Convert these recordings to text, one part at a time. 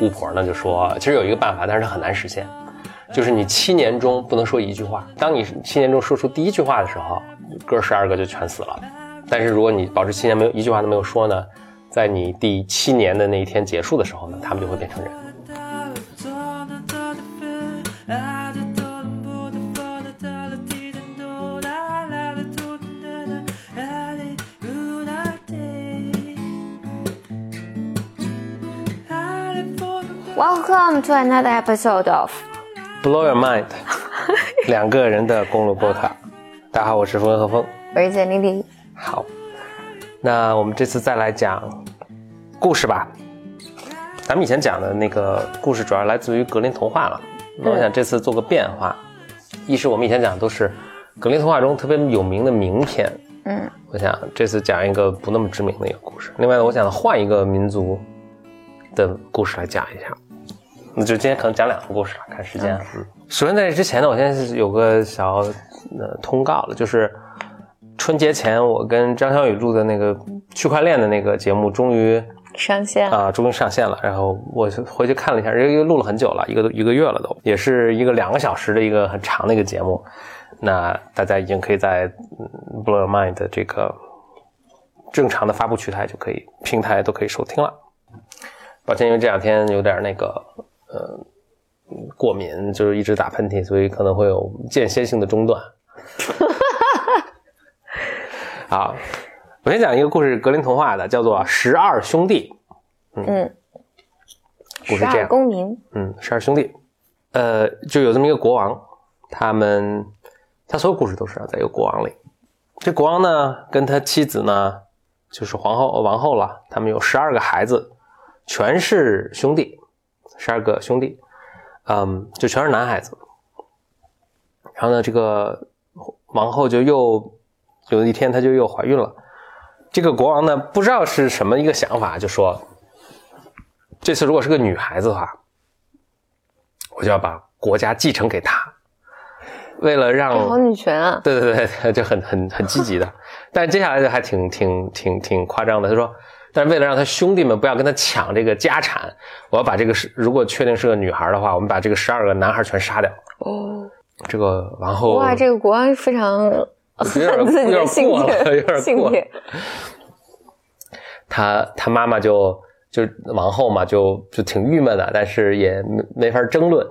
巫婆呢就说，其实有一个办法，但是它很难实现，就是你七年中不能说一句话。当你七年中说出第一句话的时候，哥十二个就全死了。但是如果你保持七年没有一句话都没有说呢，在你第七年的那一天结束的时候呢，他们就会变成人。Welcome to another episode of Blow Your Mind，两个人的公路波卡。大家好，我是风和风，我是简丽丽。好，那我们这次再来讲故事吧。咱们以前讲的那个故事主要来自于格林童话了，那我想这次做个变化。一是我们以前讲的都是格林童话中特别有名的名篇，嗯，我想这次讲一个不那么知名的一个故事。另外呢，我想换一个民族的故事来讲一下。那就今天可能讲两个故事了，看时间。嗯，首先在这之前呢，我现在是有个小呃通告了，就是春节前我跟张小雨录的那个区块链的那个节目终于上线啊，终于上线了。然后我回去看了一下，因为录了很久了，一个一个月了都，也是一个两个小时的一个很长的一个节目。那大家已经可以在 Blow Your Mind 的这个正常的发布渠台就可以，平台都可以收听了。抱歉，因为这两天有点那个。呃，过敏就是一直打喷嚏，所以可能会有间歇性的中断。好，我先讲一个故事，格林童话的，叫做《十二兄弟》。嗯，故事这样，公民。嗯，十二兄弟，呃，就有这么一个国王，他们他所有故事都是在一个国王里。这国王呢，跟他妻子呢，就是皇后王后了，他们有十二个孩子，全是兄弟。十二个兄弟，嗯，就全是男孩子。然后呢，这个王后就又有一天，她就又怀孕了。这个国王呢，不知道是什么一个想法，就说：这次如果是个女孩子的话，我就要把国家继承给她。为了让好女权啊，对对对，就很很很积极的。但是接下来就还挺挺挺挺夸张的，他说。但是为了让他兄弟们不要跟他抢这个家产，我要把这个是如果确定是个女孩的话，我们把这个十二个男孩全杀掉。哦，这个王后哇，这个国王非常有点 有点过了，有点过。他他妈妈就就王后嘛，就就挺郁闷的，但是也没没法争论，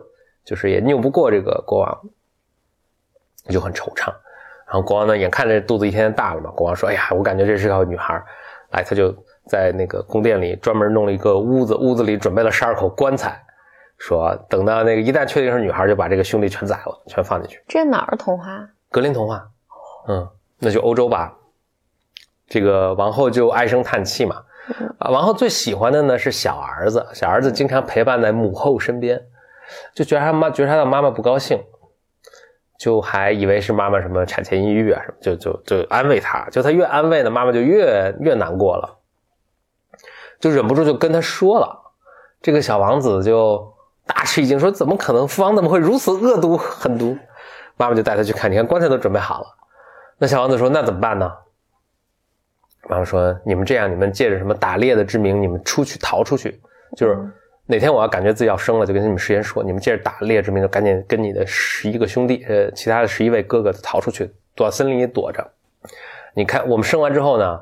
就是也拗不过这个国王，就很惆怅。然后国王呢，眼看着肚子一天天大了嘛，国王说：“哎呀，我感觉这是个女孩。”哎，他就。在那个宫殿里专门弄了一个屋子，屋子里准备了十二口棺材，说等到那个一旦确定是女孩，就把这个兄弟全宰了，全放进去。这哪儿童话？格林童话。嗯，那就欧洲吧。这个王后就唉声叹气嘛。啊，王后最喜欢的呢是小儿子，小儿子经常陪伴在母后身边，就觉得他妈觉得他的妈妈不高兴，就还以为是妈妈什么产前抑郁啊什么，就就就安慰他，就他越安慰呢，妈妈就越越难过了。就忍不住就跟他说了，这个小王子就大吃一惊，说：“怎么可能？父王怎么会如此恶毒狠毒？”妈妈就带他去看，你看棺材都准备好了。那小王子说：“那怎么办呢？”妈妈说：“你们这样，你们借着什么打猎的之名，你们出去逃出去。就是哪天我要感觉自己要生了，就跟你们事先说，你们借着打猎之名，就赶紧跟你的十一个兄弟，呃，其他的十一位哥哥逃出去，躲到森林里躲着。你看，我们生完之后呢？”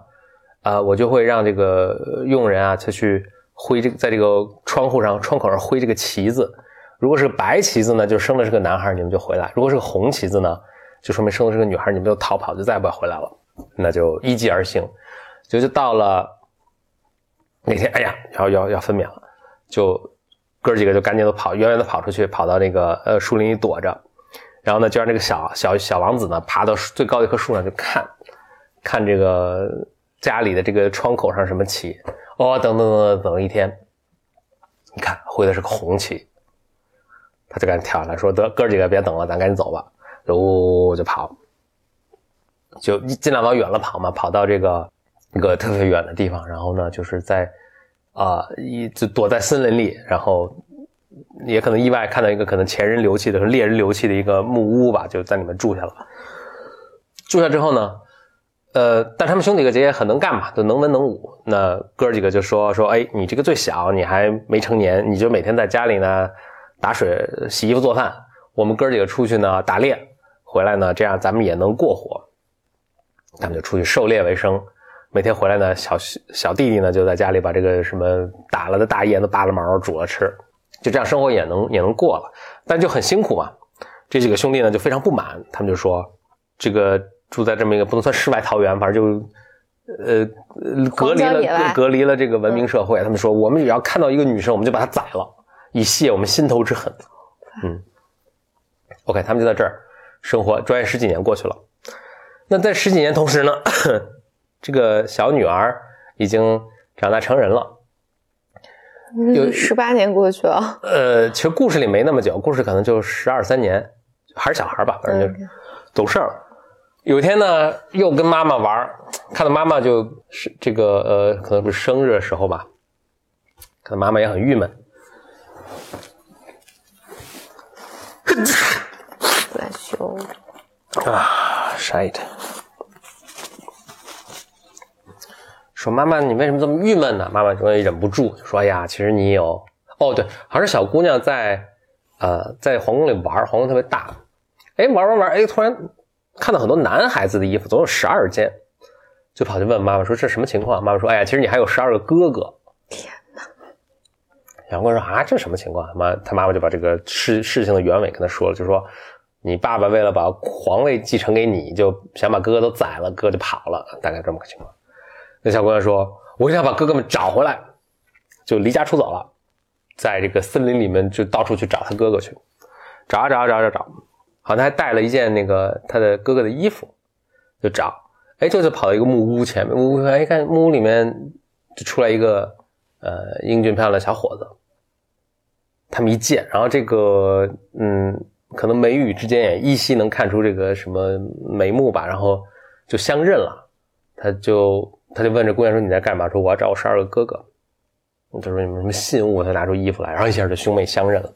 啊，我就会让这个佣人啊，他去挥这个，在这个窗户上、窗口上挥这个旗子。如果是白旗子呢，就生的是个男孩，你们就回来；如果是个红旗子呢，就说明生的是个女孩，你们就逃跑，就再也不要回来了。那就依计而行，就就到了那天，哎呀，要要要分娩了，就哥几个就赶紧都跑，远远的跑出去，跑到那个呃树林里躲着。然后呢，就让这个小小小王子呢，爬到最高的一棵树上去看，看这个。家里的这个窗口上什么旗？哦，等等等等，等一天，你看挥的是个红旗，他就赶紧跳下来说：“得哥几个别等了，咱赶紧走吧。”呜呜呜就跑，就尽量往远了跑嘛，跑到这个一个特别远的地方，然后呢，就是在啊一就躲在森林里，然后也可能意外看到一个可能前人留弃的、猎人留弃的一个木屋吧，就在里面住下了。住下之后呢？呃，但他们兄弟姐姐很能干嘛，都能文能武。那哥几个就说说，哎，你这个最小，你还没成年，你就每天在家里呢打水、洗衣服、做饭。我们哥几个出去呢打猎，回来呢，这样咱们也能过活。他们就出去狩猎为生，每天回来呢，小小弟弟呢就在家里把这个什么打了的大雁都扒了毛煮了吃，就这样生活也能也能过了，但就很辛苦嘛。这几个兄弟呢就非常不满，他们就说这个。住在这么一个不能算世外桃源，反正就，呃，隔离了，隔离了这个文明社会。他们说，我们只要看到一个女生，我们就把她宰了，以泄我们心头之恨。嗯，OK，他们就在这儿生活，转眼十几年过去了。那在十几年同时呢，这个小女儿已经长大成人了，有十八年过去了。呃，其实故事里没那么久，故事可能就十二三年，还是小孩吧，反正就懂事儿。有一天呢，又跟妈妈玩看到妈妈就是这个呃，可能是生日的时候吧，看到妈妈也很郁闷。在修啊，shit！说妈妈，你为什么这么郁闷呢？妈妈终于忍不住说：“哎呀，其实你有……哦，对，好像是小姑娘在呃在皇宫里玩，皇宫特别大，哎，玩玩玩，哎，突然。”看到很多男孩子的衣服，总有十二件，就跑去问妈妈说：“这什么情况？”妈妈说：“哎呀，其实你还有十二个哥哥。”天哪！杨光说：“啊，这什么情况？”妈，他妈妈就把这个事事情的原委跟他说了，就说：“你爸爸为了把皇位继承给你，就想把哥哥都宰了，哥就跑了，大概这么个情况。”那小姑娘说：“我想把哥哥们找回来，就离家出走了，在这个森林里面就到处去找他哥哥去，找啊找啊找找找。”好像还带了一件那个他的哥哥的衣服，就找，哎，就是跑到一个木屋前面，木屋哎，一看木屋里面就出来一个呃英俊漂亮的小伙子，他们一见，然后这个嗯，可能眉宇之间也依稀能看出这个什么眉目吧，然后就相认了，他就他就问这姑娘说你在干嘛？说我要找我十二个哥哥，他说你们什么信物？他拿出衣服来，然后一下就兄妹相认了，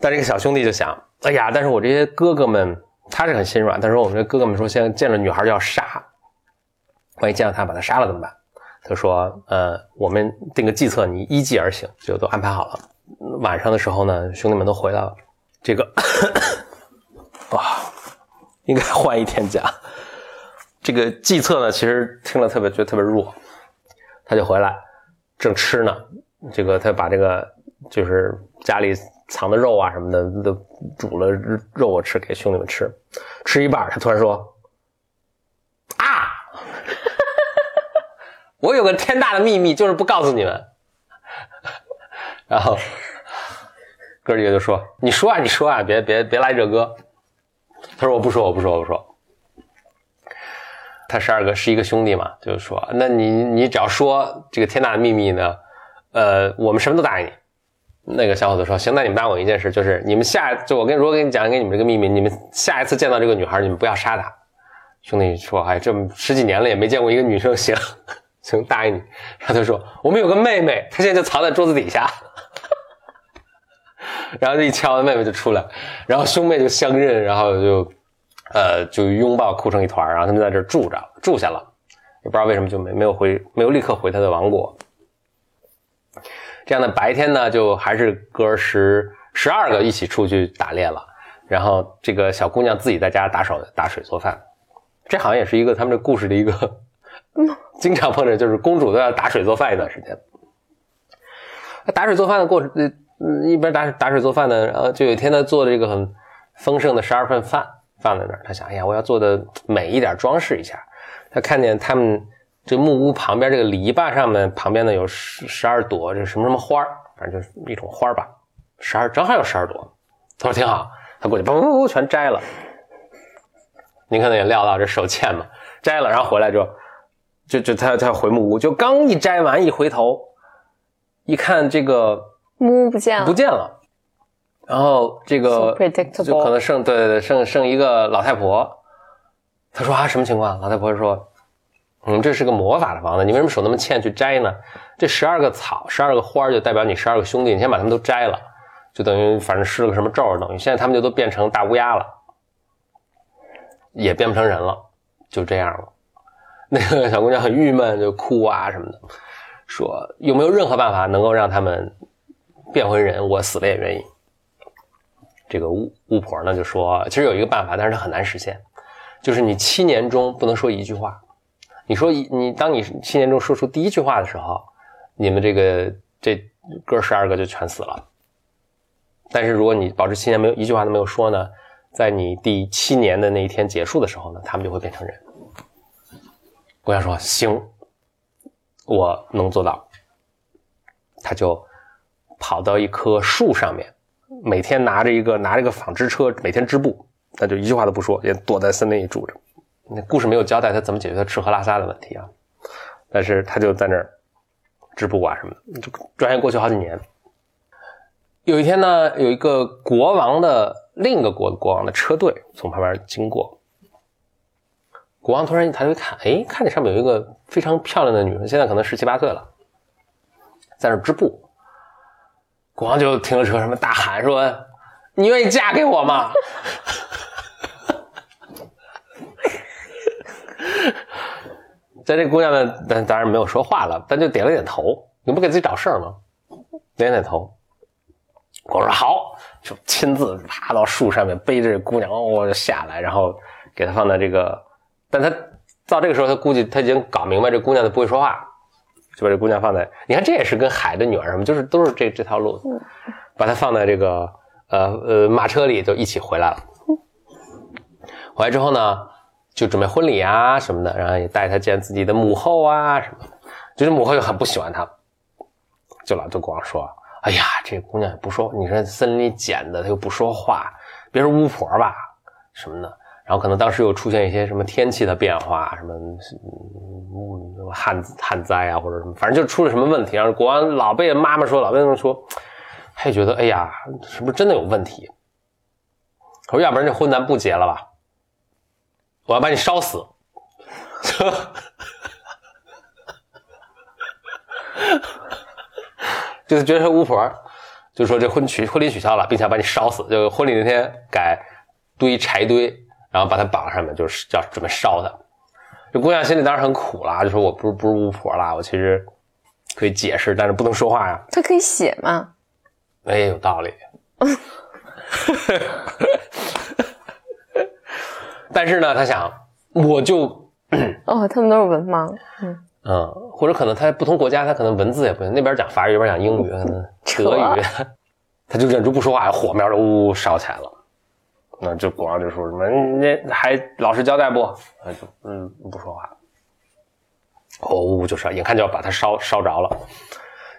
但这个小兄弟就想。哎呀！但是我这些哥哥们，他是很心软。但是：“我们这哥哥们说，现在见了女孩就要杀，万一见到他把他杀了怎么办？”他说：“呃，我们定个计策，你依计而行，就都安排好了。晚上的时候呢，兄弟们都回来了。这个，哇，应该换一天假。这个计策呢，其实听了特别觉得特别弱。他就回来，正吃呢。这个他把这个就是家里。”藏的肉啊什么的都煮了肉我吃给兄弟们吃，吃一半他突然说：“啊，我有个天大的秘密，就是不告诉你们。”然后哥几个就说：“你说啊，你说啊，别别别来这哥。”他说：“我不说，我不说，我不说。”他十二个是一个兄弟嘛，就是说：“那你你只要说这个天大的秘密呢，呃，我们什么都答应你。”那个小伙子说：“行，那你们答应我一件事，就是你们下就我跟如果跟你讲给你们这个秘密，你们下一次见到这个女孩，你们不要杀她。”兄弟说：“哎，这十几年了也没见过一个女生，行行，答应你。”然后他说：“我们有个妹妹，她现在就藏在桌子底下。”然后这一敲，妹妹就出来，然后兄妹就相认，然后就呃就拥抱哭成一团，然后他们在这住着住下了，也不知道为什么就没没有回没有立刻回他的王国。这样的白天呢，就还是哥十十二个一起出去打猎了，然后这个小姑娘自己在家打手打水做饭，这好像也是一个他们这故事的一个，经常碰着，就是公主都要打水做饭一段时间。打水做饭的过程，呃，一边打打水做饭呢，然后就有一天他做的这个很丰盛的十二份饭放在那儿，他想，哎呀，我要做的美一点，装饰一下。他看见他们。这木屋旁边这个篱笆上面旁边呢有十十二朵这什么什么花反正就是一种花吧，十二正好有十二朵。他说挺好，他过去嘣嘣嘣全摘了。您可能也料到这手欠嘛，摘了然后回来之后，就就他他回木屋，就刚一摘完一回头，一看这个木屋不见了，不见了。然后这个就可能剩对对对剩剩一个老太婆。他说啊什么情况？老太婆说。嗯，这是个魔法的房子，你为什么手那么欠去摘呢？这十二个草，十二个花就代表你十二个兄弟，你先把他们都摘了，就等于反正施了个什么咒，等于现在他们就都变成大乌鸦了，也变不成人了，就这样了。那个小姑娘很郁闷，就哭啊什么的，说有没有任何办法能够让他们变回人？我死了也愿意。这个巫巫婆呢就说，其实有一个办法，但是它很难实现，就是你七年中不能说一句话。你说一你当你七年中说出第一句话的时候，你们这个这哥十二个就全死了。但是如果你保持七年没有一句话都没有说呢，在你第七年的那一天结束的时候呢，他们就会变成人。姑娘说：“行，我能做到。”他就跑到一棵树上面，每天拿着一个拿着个纺织车，每天织布，他就一句话都不说，也躲在森林里住着。那故事没有交代他怎么解决他吃喝拉撒的问题啊，但是他就在那儿织布啊什么的，就转眼过去好几年。有一天呢，有一个国王的另一个国国王的车队从旁边经过，国王突然一抬头一看，哎，看见上面有一个非常漂亮的女人，现在可能十七八岁了，在那织布。国王就停了车，什么大喊说：“你愿意嫁给我吗？” 在这姑娘呢，但当然没有说话了，但就点了点头。你不给自己找事儿吗？点点头。我说好，就亲自爬到树上面，背着这姑娘哦下来，然后给她放在这个。但他到这个时候，他估计他已经搞明白这姑娘她不会说话，就把这姑娘放在。你看，这也是跟海的女儿什么，就是都是这这条路，把她放在这个呃呃马车里，就一起回来了。回来之后呢？就准备婚礼啊什么的，然后也带他见自己的母后啊什么的，就是母后又很不喜欢他，就老对国王说：“哎呀，这姑娘也不说，你说森林里捡的，她又不说话，别说巫婆吧什么的。”然后可能当时又出现一些什么天气的变化，什么嗯旱旱灾啊或者什么，反正就出了什么问题，然后国王老被妈妈说，老被他们说，他也觉得哎呀，是不是真的有问题？我说要不然这婚咱不结了吧。我要把你烧死，就是觉得巫婆，就说这婚取婚礼取消了，并且要把你烧死。就婚礼那天改堆柴堆，然后把它绑上面，就是要准备烧他。这姑娘心里当然很苦了，就说我不是不是巫婆啦，我其实可以解释，但是不能说话呀。她可以写吗？哎，有道理。但是呢，他想，我就哦，他们都是文盲，嗯嗯，或者可能他不同国家，他可能文字也不行，那边讲法语，这边讲英语，可能德语，他就忍住不说话，火苗就呜呜烧起来了。那就国王就说什么，那还老实交代不？他就嗯不说话。哦呜，就是眼看就要把它烧烧着了。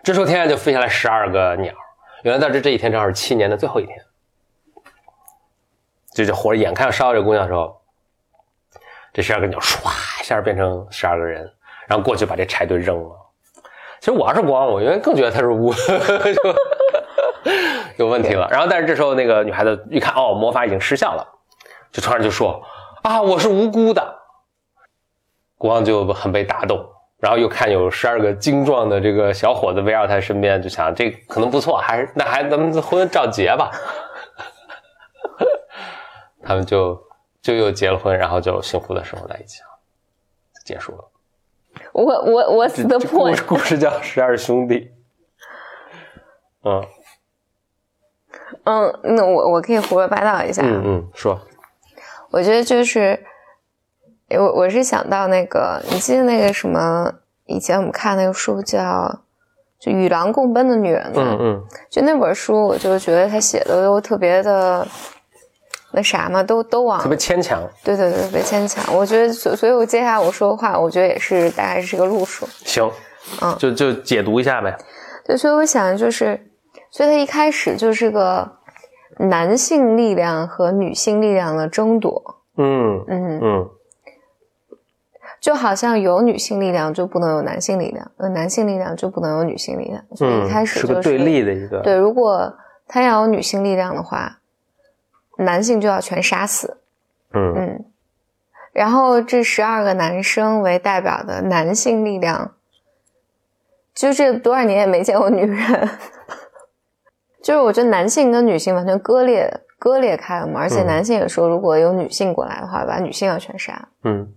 这时候天上就飞下来十二个鸟，原来在这这一天正好是七年的最后一天，就这火眼看要烧这姑娘的时候。这十二个鸟唰一下变成十二个人，然后过去把这柴堆扔了。其实我要是国王，我应该更觉得他是巫，有问题了。然后，但是这时候那个女孩子一看，哦，魔法已经失效了，就突然就说：“啊，我是无辜的。”国王就很被打动，然后又看有十二个精壮的这个小伙子围绕他身边，就想这可能不错，还是那还咱们婚照结吧。他们就。就又结了婚，然后就幸福的生活在一起了，结束了。我我我死的破故事叫《十二兄弟》。嗯嗯，那我我可以胡说八道一下。嗯嗯，说。我觉得就是，我我是想到那个，你记得那个什么？以前我们看那个书叫《就与狼共奔的女人》嗯嗯，就那本书，我就觉得他写的都特别的。那啥嘛，都都往特别牵强，对对对，特别牵强。我觉得，所所以，我接下来我说的话，我觉得也是大概是这个路数。行，嗯，就就解读一下呗。对，所以我想就是，所以他一开始就是个男性力量和女性力量的争夺。嗯嗯嗯，就好像有女性力量就不能有男性力量，呃，男性力量就不能有女性力量。所以一开始就是个对立的一个。对，如果他要有女性力量的话。男性就要全杀死，嗯。嗯，然后这十二个男生为代表的男性力量，就这多少年也没见过女人，就是我觉得男性跟女性完全割裂割裂开了嘛，而且男性也说如果有女性过来的话，把女性要全杀，嗯，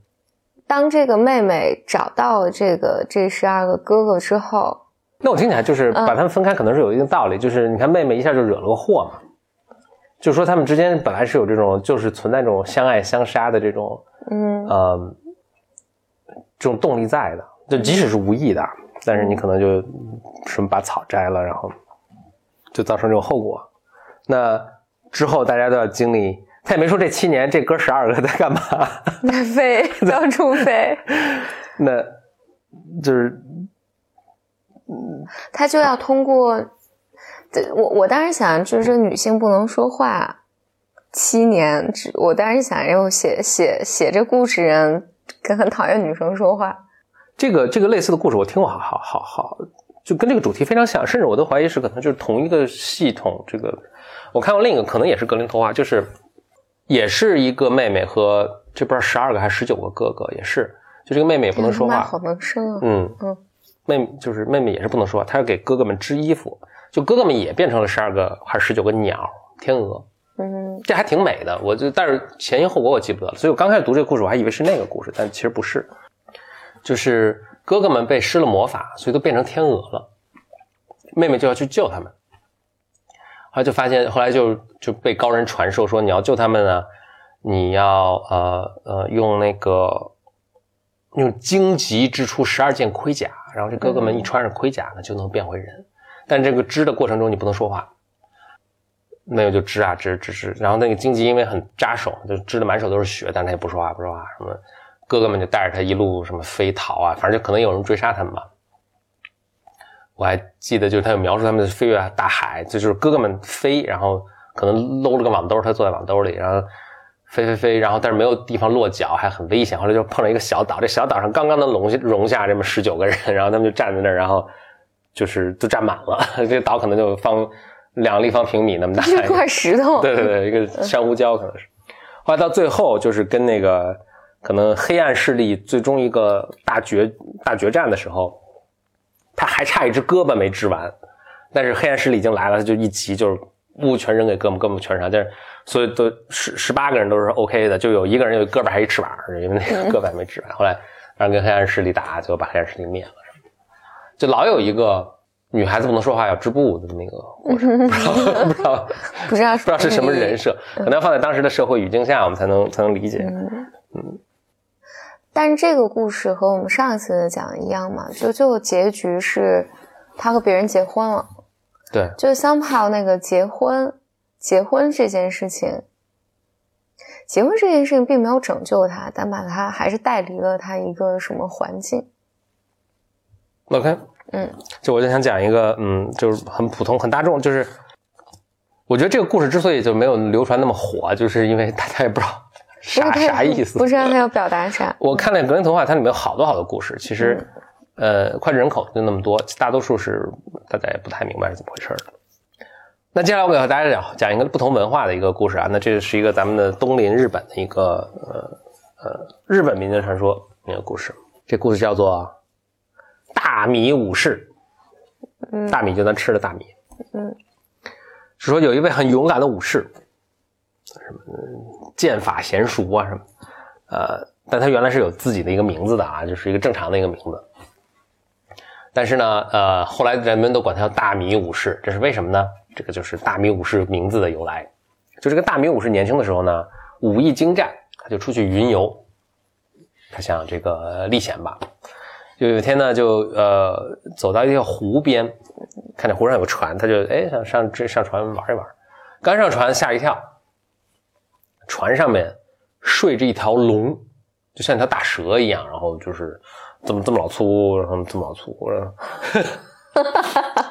当这个妹妹找到了这个这十二个哥哥之后，那我听起来就是把他们分开，可能是有一定道理。就是你看妹妹一下就惹了个祸嘛，就说他们之间本来是有这种，就是存在这种相爱相杀的这种，嗯呃，这种动力在的。就即使是无意的，但是你可能就什么把草摘了，然后就造成这种后果。那之后大家都要经历，他也没说这七年这哥十二个在干嘛，飞 到处飞，那就是他就要通过，对我我当时想就是这女性不能说话七年，只我当时想要写写写这故事人跟很讨厌女生说话，这个这个类似的故事我听过，好好好好，就跟这个主题非常像，甚至我都怀疑是可能就是同一个系统。这个我看过另一个，可能也是格林童话，就是也是一个妹妹和这不知道十二个还是十九个哥哥，也是就这个妹妹也不能说话，妈好能生啊，嗯嗯，妹妹就是妹妹也是不能说话，她要给哥哥们织衣服，就哥哥们也变成了十二个还是十九个鸟天鹅，嗯这还挺美的。我就但是前因后果我记不得了，所以我刚开始读这个故事，我还以为是那个故事，但其实不是，就是哥哥们被施了魔法，所以都变成天鹅了，妹妹就要去救他们。后来就发现，后来就就被高人传授说，你要救他们呢，你要呃呃用那个用荆棘织出十二件盔甲，然后这哥哥们一穿上盔甲呢，就能变回人。但这个织的过程中，你不能说话，那个就织啊织织织，然后那个荆棘因为很扎手，就织的满手都是血，但他也不说话不说话。什么哥哥们就带着他一路什么飞逃啊，反正就可能有人追杀他们吧。我还记得，就是他有描述他们飞越大海，就是哥哥们飞，然后可能搂了个网兜，他坐在网兜里，然后飞飞飞，然后但是没有地方落脚，还很危险。后来就碰到一个小岛，这小岛上刚刚能容下容下这么十九个人，然后他们就站在那儿，然后就是都占满了，这个岛可能就方两个立方平米那么大，一块石头，对对对，一个珊瑚礁可能是。后来到最后就是跟那个可能黑暗势力最终一个大决大决战的时候。他还差一只胳膊没织完，但是黑暗势力已经来了，他就一急就是物全扔给哥们，哥们全上，但是所以都十十八个人都是 OK 的，就有一个人有胳膊还一翅膀，因为那个胳膊还没织完。后来让跟黑暗势力打，最后把黑暗势力灭了，就老有一个女孩子不能说话要织布的那个过程，不知道不知道不知道不知道是什么人设，可能要放在当时的社会语境下，我们才能才能理解。嗯。但是这个故事和我们上一次讲的一样嘛，就最后结局是他和别人结婚了。对，就 somehow 那个结婚，结婚这件事情，结婚这件事情并没有拯救他，但把他还是带离了他一个什么环境。OK，嗯，就我就想讲一个，嗯，就是很普通、很大众，就是我觉得这个故事之所以就没有流传那么火，就是因为大家也不知道啥啥意思，不知道他要表达啥。我看了格林童话，它里面有好多好多故事，其实，呃，脍炙人口就那么多，大多数是大家也不太明白是怎么回事的。那接下来我给大家讲讲一个不同文化的一个故事啊，那这是一个咱们的东邻日本的一个呃呃日本民间传说那个故事，这故事叫做大米武士。嗯，大米就咱吃的大米。嗯，是说有一位很勇敢的武士，什么剑法娴熟啊什么，呃，但他原来是有自己的一个名字的啊，就是一个正常的一个名字。但是呢，呃，后来人们都管他叫大米武士，这是为什么呢？这个就是大米武士名字的由来。就这个大米武士年轻的时候呢，武艺精湛，他就出去云游，他想这个历险吧。就有一天呢，就呃走到一条湖边，看见湖上有个船，他就哎想上这上船玩一玩。刚上船吓一跳，船上面睡着一条龙，就像一条大蛇一样，然后就是这么这么老粗，然后这么老粗，然后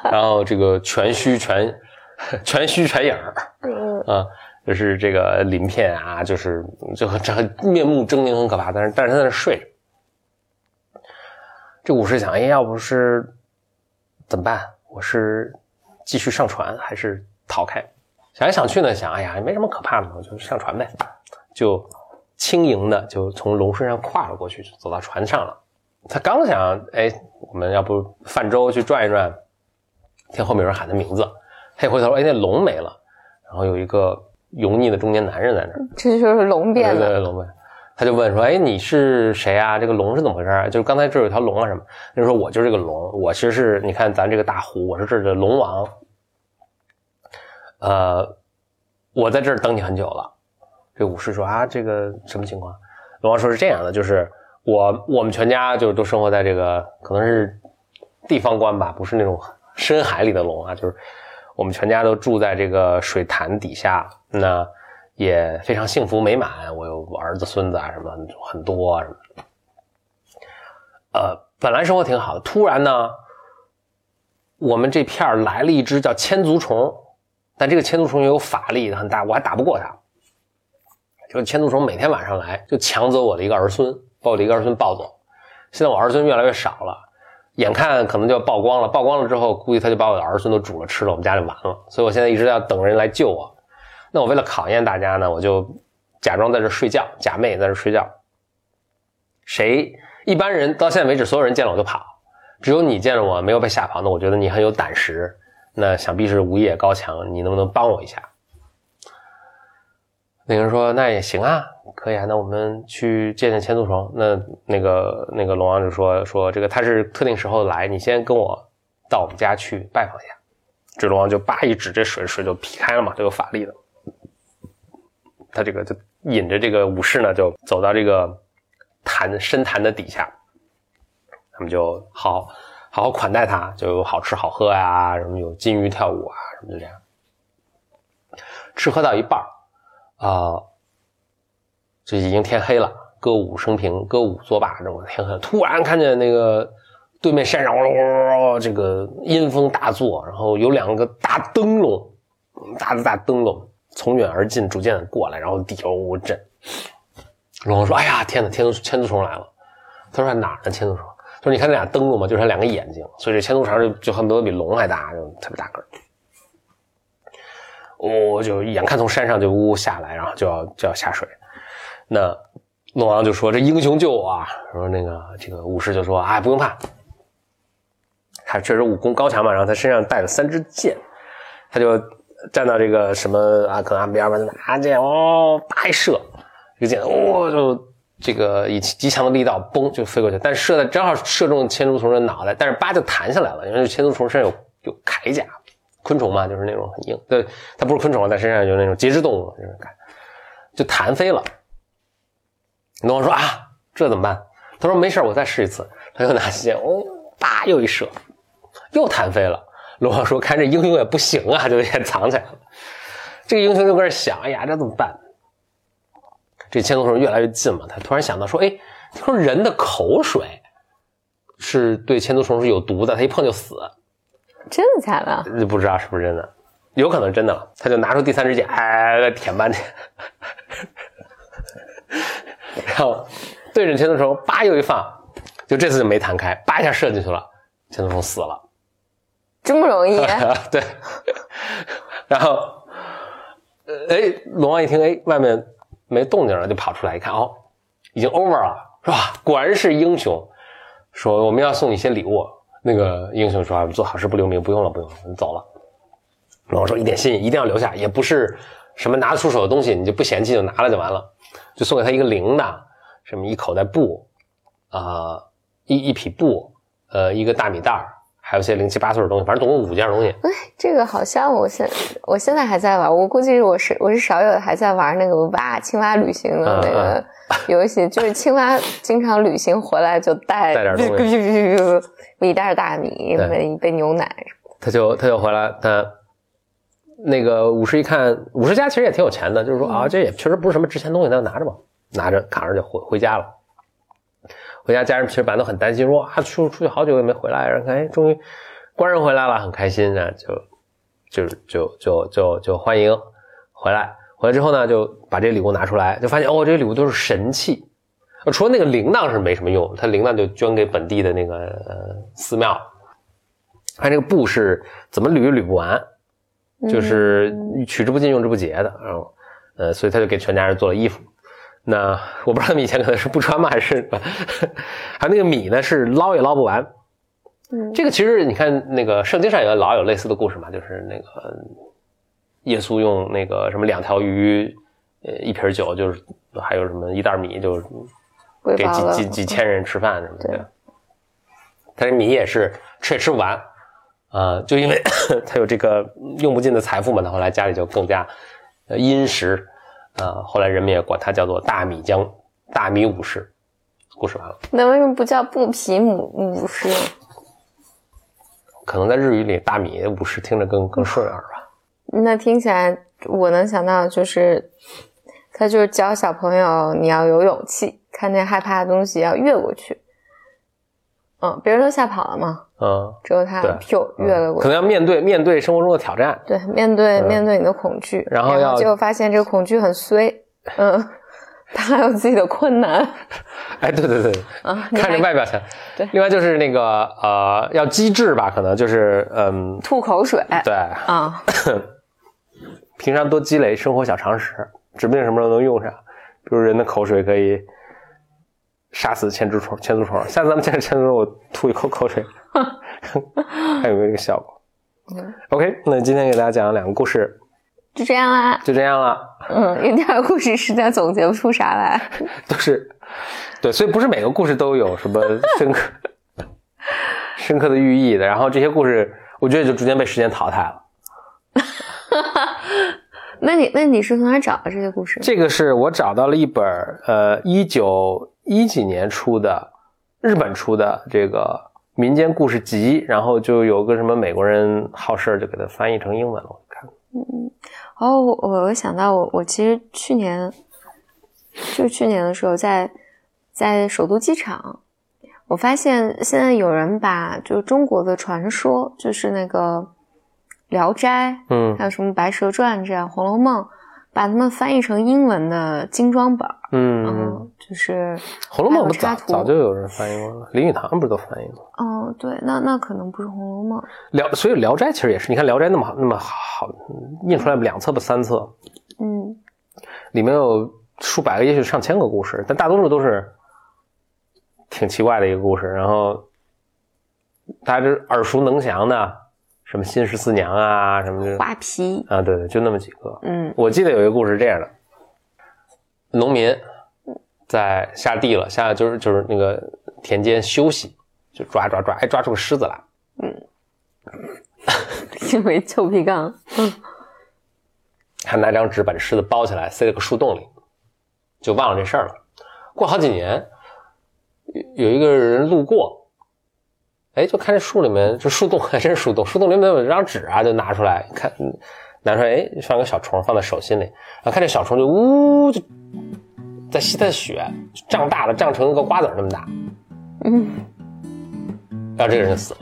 然后这个全须全 全须全影儿，嗯啊，就是这个鳞片啊，就是就这很面目狰狞，很可怕。但是但是他在那睡着。这武士想，哎，要不是怎么办？我是继续上船还是逃开？想来想去呢，想，哎呀，也没什么可怕的嘛，我就上船呗。就轻盈的就从龙身上跨了过去，就走到船上了。他刚想，哎，我们要不泛舟去转一转？听后面有人喊他名字，他一回头，哎，那龙没了，然后有一个油腻的中年男人在那儿。这就是龙变了。对对，龙变。他就问说：“哎，你是谁啊？这个龙是怎么回事？就是刚才这有条龙啊什么？”就说：“我就是这个龙，我其实是你看咱这个大湖，我是这儿的龙王。呃，我在这儿等你很久了。”这武士说：“啊，这个什么情况？”龙王说：“是这样的，就是我我们全家就都生活在这个可能是地方官吧，不是那种深海里的龙啊，就是我们全家都住在这个水潭底下。那。”也非常幸福美满，我有儿子孙子啊，什么很多什么。呃，本来生活挺好的，突然呢，我们这片来了一只叫千足虫，但这个千足虫有法力很大，我还打不过它。就千足虫每天晚上来，就抢走我的一个儿孙，把我的一个儿孙抱走。现在我儿孙越来越少了，眼看可能就要曝光了，曝光了之后，估计他就把我的儿孙都煮了吃了，我们家就完了。所以我现在一直要等人来救我。那我为了考验大家呢，我就假装在这睡觉，假寐在这睡觉。谁一般人到现在为止，所有人见了我就跑，只有你见了我没有被吓跑。那我觉得你很有胆识，那想必是武艺也高强，你能不能帮我一下？那个人说：“那也行啊，可以啊。那我们去见见千足虫。”那那个那个龙王就说：“说这个他是特定时候来，你先跟我到我们家去拜访一下。”这龙王就叭一指，这水水就劈开了嘛，都有法力的。他这个就引着这个武士呢，就走到这个潭深潭的底下，他们就好好好款待他，就有好吃好喝呀，什么有金鱼跳舞啊，什么就这样。吃喝到一半啊，这已经天黑了，歌舞升平，歌舞作罢，这种天黑，突然看见那个对面山上，这个阴风大作，然后有两个大灯笼，大的大灯笼。从远而近，逐渐的过来，然后地球震。龙王说：“哎呀，天哪！天足千足虫来了。”他说：“哪儿呢？千足虫？”他说：“你看那俩灯笼嘛？就是它两个眼睛，所以这千足虫就就恨不得比龙还大，就特别大个儿。”哦，就眼看从山上就呜呜下来，然后就要就要下水。那龙王就说：“这英雄救我啊！”说那个这个武士就说：“哎，不用怕，他确实武功高强嘛。然后他身上带了三支箭，他就。”站到这个什么啊，可能岸边吧，拿箭哦，叭一射，这个箭哦，就这个以极强的力道，嘣就飞过去，但射的正好射中千足虫的脑袋，但是叭就弹下来了，因为千足虫身上有有铠甲，昆虫嘛，就是那种很硬，对，它不是昆虫，但身上有那种节肢动物，就是就弹飞了。龙王说啊，这怎么办？他说没事，我再试一次。他又拿起箭，哦，叭又一射，又弹飞了。龙王说：“看这英雄也不行啊，就先藏起来了。这个英雄就搁这想：哎呀，这怎么办？这千足虫越来越近嘛，他突然想到说：哎，他说人的口水是对千足虫是有毒的，他一碰就死。真的假的？不知道是不是真的，有可能真的。他就拿出第三支箭，哎，舔半天，然后对着千足虫，叭又一放，就这次就没弹开，叭一下射进去了，千足虫死了。”这么容易？对，然后，哎，龙王一听，哎，外面没动静了，就跑出来一看，哦，已经 over 了，是吧？果然是英雄。说我们要送你一些礼物。那个英雄说：“做好事不留名，不用了，不用了，你走了。”龙王说：“一点心意一定要留下，也不是什么拿得出手的东西，你就不嫌弃就拿了就完了。”就送给他一个铃铛，什么一口袋布，啊，一一匹布，呃，一个大米袋儿。还有些零七八碎的东西，反正总共五件东西。哎，这个好像我现我现在还在玩，我估计我是我是少有的还在玩那个蛙青蛙旅行的那个游戏，就是青蛙经常旅行回来就带带点东西，一袋大米，一杯牛奶。他就他就回来，他那个武士一看，武士家其实也挺有钱的，就是说啊，这也确实不是什么值钱东西，那就拿着吧，拿着扛着就回回家了。回家，家人其实本来都很担心，说啊，出出去好久也没回来，然后看哎，终于官人回来了，很开心啊，就就就就就就欢迎回来。回来之后呢，就把这礼物拿出来，就发现哦，这些礼物都是神器，除了那个铃铛是没什么用，他铃铛就捐给本地的那个呃寺庙。他这个布是怎么捋也捋不完，就是取之不尽，用之不竭的，然后呃，所以他就给全家人做了衣服。那我不知道他们以前可能是不穿吗，还 是还有那个米呢？是捞也捞不完。嗯，这个其实你看那个圣经上也老有类似的故事嘛，就是那个耶稣用那个什么两条鱼呃一瓶酒就是还有什么一袋米就给喂饱了几几几千人吃饭什么对的。但是米也是吃也吃不完，啊、就因为 他有这个用不尽的财富嘛，他后来家里就更加呃殷实，啊、后来人们也管他叫做大米将大米武士。故事完了，那为什么不叫布皮姆武士呢？可能在日语里大米武士听着更更顺耳吧。那听起来我能想到就是，他就是教小朋友你要有勇气，看见害怕的东西要越过去。嗯，别人都吓跑了嘛，嗯，只有他对飘越了过去。可能要面对面对生活中的挑战。对，面对、嗯面对你的恐惧，然然后要结果发现这个恐惧很衰，嗯，他还有自己的困难 哎，对对对，啊。看着外表强。对另外就是那个呃，要机智吧，可能就是嗯，吐口水，对，啊，平常多积累生活小常识，指不定什么时候能用上。比如人的口水可以杀死千足虫，千足虫。下次咱们见着千足虫，我吐一口口水，看有没有这个效果。嗯 OK，那今天给大家讲了两个故事，就这样啦。就这样啦，嗯，因为第二个故事实在总结不出啥来。都是对，所以不是每个故事都有什么深刻 深刻的寓意的。然后这些故事，我觉得就逐渐被时间淘汰了。那你那你是从哪找的这些故事？这个是我找到了一本呃一九一几年出的日本出的这个民间故事集，然后就有个什么美国人好事儿就给它翻译成英文了。我看嗯哦，我我我想到我我其实去年就去年的时候在在首都机场，我发现现在有人把就是中国的传说，就是那个《聊斋》，嗯还有什么《白蛇传》这样《红楼梦》，把它们翻译成英文的精装本儿，嗯，就是《红楼梦》不早早就有人翻译过了，林语堂不是都翻译了吗？哦，对，那那可能不是《红楼梦》，聊，所以《聊斋》其实也是，你看《聊斋》那么好，那么好，印出来两册不三册，嗯里面有数百个，也许上千个故事，但大多数都是挺奇怪的一个故事。然后大家这耳熟能详的，什么新十四娘啊，什么的画皮，啊，对对，就那么几个。嗯我记得有一个故事是这样的：农民在下地了，下就是就是那个田间休息，就抓抓抓，哎，抓出个狮子来。嗯因为臭皮缸，他拿张纸把这狮子包起来，塞了个树洞里，就忘了这事儿了。过好几年，有有一个人路过，哎，就看这树里面，这树洞 还真是树洞，树洞里面有一张纸啊，就拿出来看，嗯拿出来，哎，放个小虫放在手心里，然后看这小虫就呜就在吸它的血，胀大了，胀成一个瓜子儿那么大，嗯，然后这个人就死了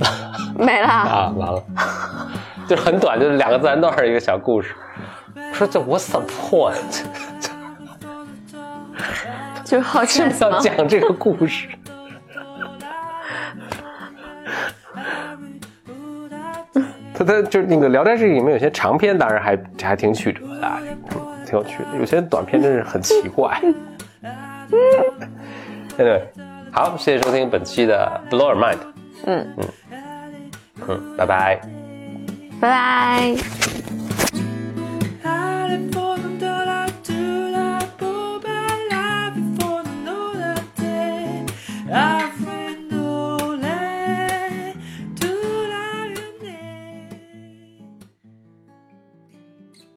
没了。啊，完了，就是很短，就是两个自然段一个小故事。说这 What's the point？就是好为奇什么要讲这个故事？他他就是那个《聊斋志异》里面有些长篇，当然还还挺曲折的啊，挺有趣的；有些短篇真是很奇怪。对，好，谢谢收听本期的 Blow Your Mind，嗯，嗯嗯，拜拜。拜拜。